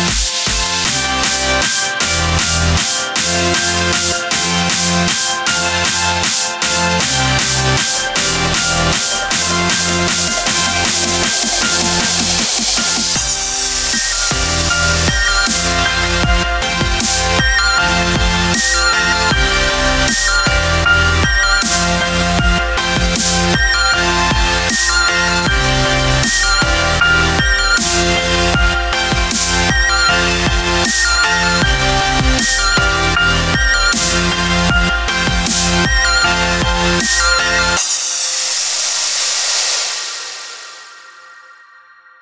Yeah.